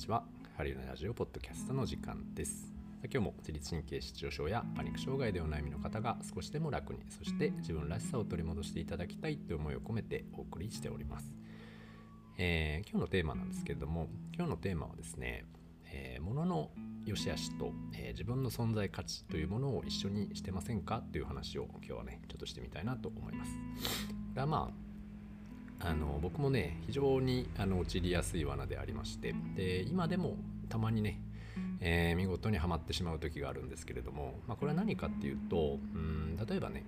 ちは。ハリウのラジオポッドキャストの時間です。今日も自律神経失調症やパニック障害でお悩みの方が少しでも楽にそして自分らしさを取り戻していただきたいという思いを込めてお送りしております、えー、今日のテーマなんですけれども今日のテーマはですね、えー、物の良し悪しと、えー、自分の存在価値というものを一緒にしてませんか？という話を今日はねちょっとしてみたいなと思います。これはまああの僕もね非常にあの陥りやすい罠でありましてで今でもたまにね、えー、見事にはまってしまう時があるんですけれども、まあ、これは何かっていうとうん例えばね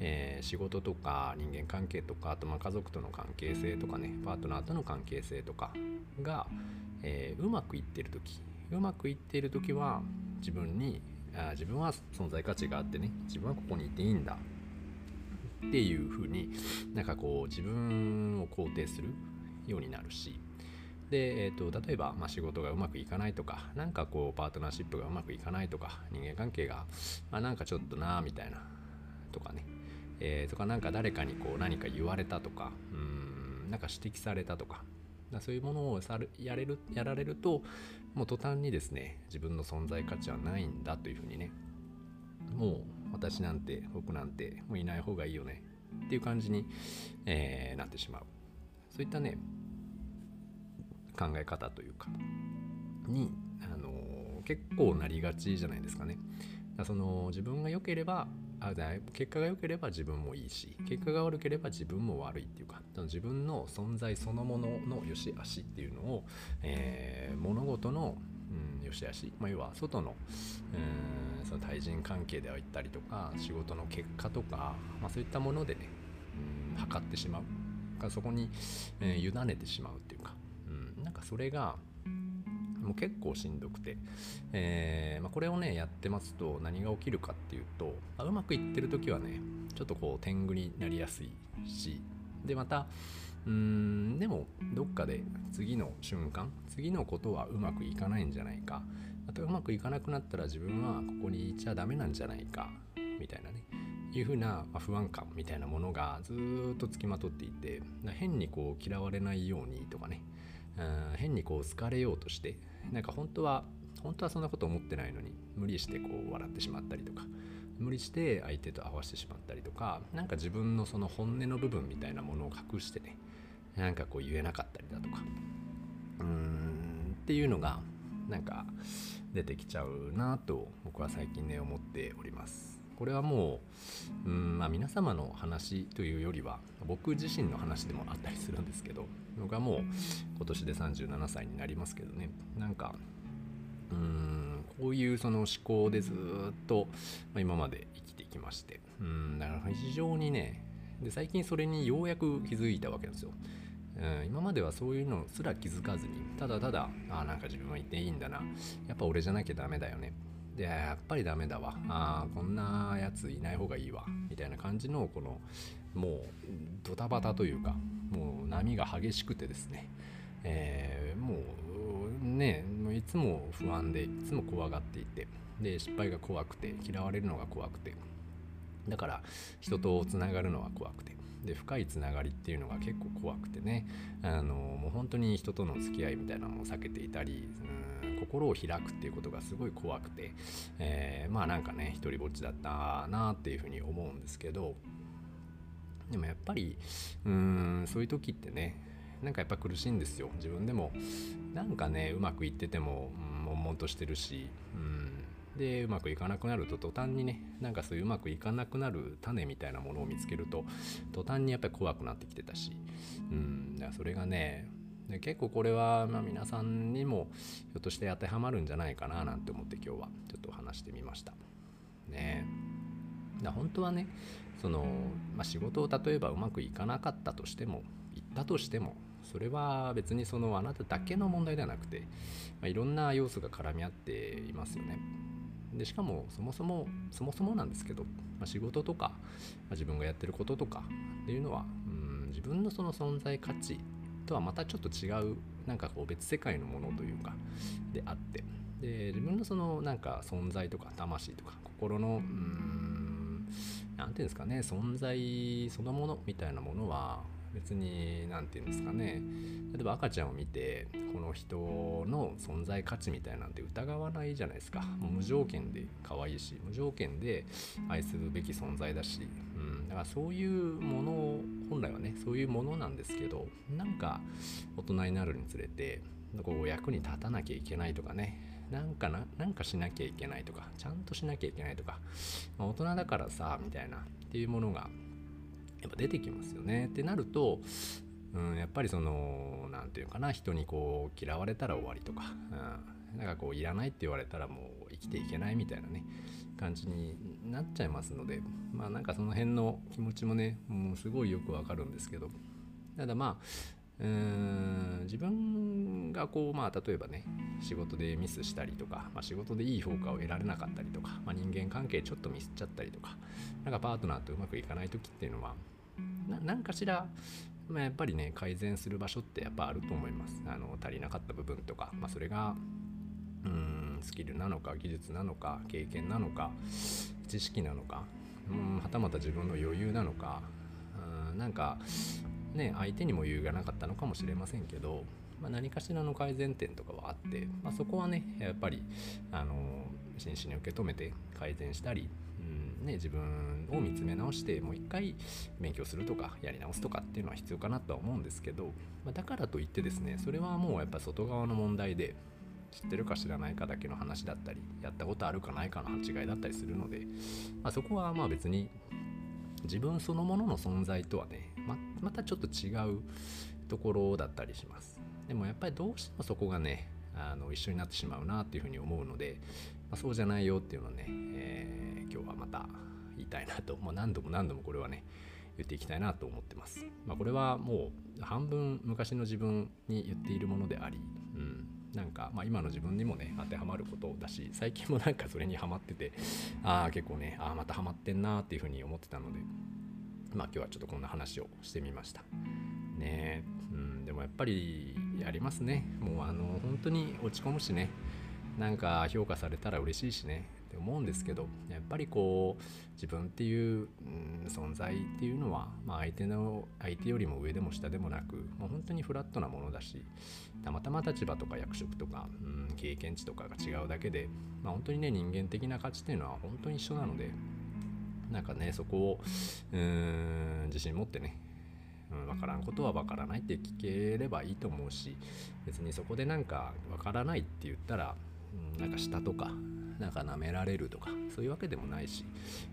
えー、仕事とか人間関係とかあとまあ家族との関係性とかねパートナーとの関係性とかが、えー、うまくいってる時うまくいっている時は自分にあ自分は存在価値があってね自分はここにいていいんだっていう風になんかこう自分を肯定するようになるし。で、えーと、例えば、まあ、仕事がうまくいかないとか何かこうパートナーシップがうまくいかないとか人間関係が、まあ、なんかちょっとなみたいなとかね、えー、とかなんか誰かにこう何か言われたとかうんなんか指摘されたとかだそういうものをさるやれるやられるともう途端にですね自分の存在価値はないんだというふうにねもう私なんて僕なんてもういない方がいいよね。っていう感じに、えー、なってしまう。そういったね考え方というかに、あのー、結構なりがちじゃないですかね。だその自分が良ければあ結果が良ければ自分もいいし結果が悪ければ自分も悪いっていうか自分の存在そのものの良し悪しっていうのを、えー、物事のうん、よしあし、まあ、要は外の,、うん、その対人関係であったりとか仕事の結果とか、まあ、そういったものでね、うん、測ってしまう。かそこに、えー、委ねてしまうっていうか、うん、なんかそれがもう結構しんどくて、えーまあ、これをねやってますと何が起きるかっていうと、まあ、うまくいってる時はねちょっとこう天狗になりやすいしでまたうーんでもどっかで次の瞬間次のことはうまくいかないんじゃないか。またうまくいかなくなったら自分はここにいちゃダメなんじゃないかみたいなね。いうふうな不安感みたいなものがずっとつきまとっていて変にこう嫌われないようにとかね。うん変にこう好かれようとしてなんか本当は本当はそんなこと思ってないのに無理してこう笑ってしまったりとか。無理して相手と合わせてしまったりとか何か自分のその本音の部分みたいなものを隠してねなんかこう言えなかったりだとかうーんっていうのがなんか出てきちゃうなと僕は最近ね思っております。これはもううんまあ皆様の話というよりは僕自身の話でもあったりするんですけど僕はもう今年で37歳になりますけどねなんかうーんこういうその思考でずっと今まで生きてきまして。うんだから非常にねで最近それにようやく気づいたわけですよ。うん、今まではそういうのすら気づかずにただただあなんか自分はいていいんだな。やっぱ俺じゃなきゃダメだよね。でやっぱりダメだわ。あこんなやついない方がいいわ。みたいな感じのこのもうドタバタというかもう波が激しくてですね、えー、もうねもういつも不安でいつも怖がっていてで失敗が怖くて嫌われるのが怖くてだから人とつながるのは怖くてで深いつながりっていうのが結構怖くてねあのもう本当に人との付き合いみたいなのを避けていたりうん心を開くっていうことがすごい怖くて、えー、まあなんかね一りぼっちだったなっていうふうに思うんですけどでもやっぱりうんそういう時ってねなんかやっぱ苦しいんですよ自分でも。なんかねうまくいってても、うん、悶々としてるし、うん、でうまくいかなくなると途端にねなんかそういううまくいかなくなる種みたいなものを見つけると途端にやっぱり怖くなってきてたし、うん、だからそれがねで結構これはま皆さんにもひょっとして当てはまるんじゃないかななんて思って今日はちょっと話してみました。ね。だ本当はねその、まあ、仕事を例えばうまくいかなかったとしても行ったとしてもそれは別にそのあなただけの問題ではなくて、まあ、いろんな要素が絡み合っていますよね。でしかもそもそもそもそもなんですけど、まあ、仕事とか、まあ、自分がやってることとかっていうのはうん自分のその存在価値とはまたちょっと違うなんかこう別世界のものというかであってで自分のそのなんか存在とか魂とか心のうん何ていうんですかね存在そのものみたいなものは別に何て言うんですかね。例えば赤ちゃんを見てこの人の存在価値みたいなんて疑わないじゃないですか。もう無条件で可愛いし無条件で愛するべき存在だし、うん、だからそういうものを本来はねそういうものなんですけどなんか大人になるにつれてこう役に立たなきゃいけないとかね。なんかな、なんかしなきゃいけないとか、ちゃんとしなきゃいけないとか、まあ、大人だからさ、みたいなっていうものがやっぱ出てきますよね。ってなると、うん、やっぱりその何て言うかな人にこう嫌われたら終わりとか、うん、なんかこういらないって言われたらもう生きていけないみたいなね感じになっちゃいますのでまあなんかその辺の気持ちもねもうすごいよくわかるんですけどただまあうん自分がこうまあ例えばね仕事でミスしたりとか、まあ、仕事でいい評価を得られなかったりとか、まあ、人間関係ちょっとミスっちゃったりとかなんかパートナーとうまくいかない時っていうのは何かしら、まあ、やっぱりね改善する場所ってやっぱあると思います。あの足りなかった部分とか、まあ、それがうんスキルなのか技術なのか経験なのか知識なのかうんはたまた自分の余裕なのかうんなんかね相手にも余裕がなかったのかもしれませんけど、まあ、何かしらの改善点とかはあって、まあ、そこはねやっぱりあの真摯に受け止めて改善したり、うんね、自分を見つめ直してもう一回勉強するとかやり直すとかっていうのは必要かなとは思うんですけど、まあ、だからといってですねそれはもうやっぱ外側の問題で知ってるか知らないかだけの話だったりやったことあるかないかの違いだったりするので、まあ、そこはまあ別に自分そのものの存在とはねままたちょっと違うところだったりします。でもやっぱりどうしてもそこがねあの一緒になってしまうなっていうふうに思うので、まあ、そうじゃないよっていうのをね、えー、今日はまた言いたいなと、もう何度も何度もこれはね言っていきたいなと思ってます、まあ、これはもう半分昔の自分に言っているものであり、うん、なんか、まあ、今の自分にもね当てはまることだし最近もなんかそれにはまっててああ結構ねああまたハマってんなっていうふうに思ってたので。まあ今日はちょっとこんな話をしてみました。ねうんでもやっぱりやりますね。もうあの本当に落ち込むしね。なんか評価されたら嬉しいしね。って思うんですけどやっぱりこう自分っていう、うん、存在っていうのは、まあ、相手の相手よりも上でも下でもなくもう本当にフラットなものだしたまたま立場とか役職とか、うん、経験値とかが違うだけで、まあ、本当にね人間的な価値っていうのは本当に一緒なのでなんかねそこをうん自信持ってねうん、分からんことは分からないって聞ければいいと思うし別にそこでなんか分からないって言ったら、うん、なんか下とかなんか舐められるとかそういうわけでもないし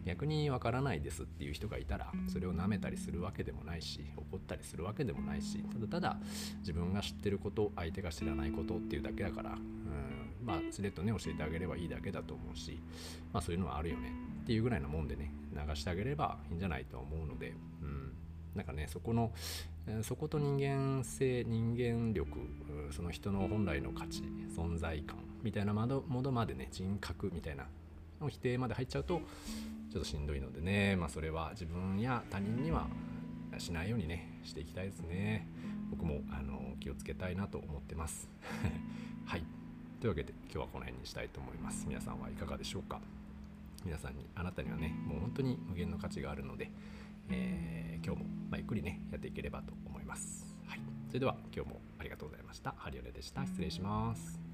逆にわからないですっていう人がいたらそれを舐めたりするわけでもないし怒ったりするわけでもないしただただ自分が知ってること相手が知らないことっていうだけだから、うん、まあスレッとね教えてあげればいいだけだと思うしまあそういうのはあるよねっていうぐらいのもんでね流してあげればいいんじゃないと思うので、うん、なんかねそこのそこと人間性人間力その人の本来の価値存在感みたいなものまでね人格みたいなの否定まで入っちゃうとちょっとしんどいのでねまあそれは自分や他人にはしないようにねしていきたいですね。僕もあの気をつけたいなと思ってます。はい。というわけで今日はこの辺にしたいと思います。皆さんはいかがでしょうか？皆さんにあなたにはねもう本当に無限の価値があるので、えー、今日も、まあ、ゆっくりねやっていければと思います。はい。それでは今日もありがとうございました。ハリオネでした。失礼します。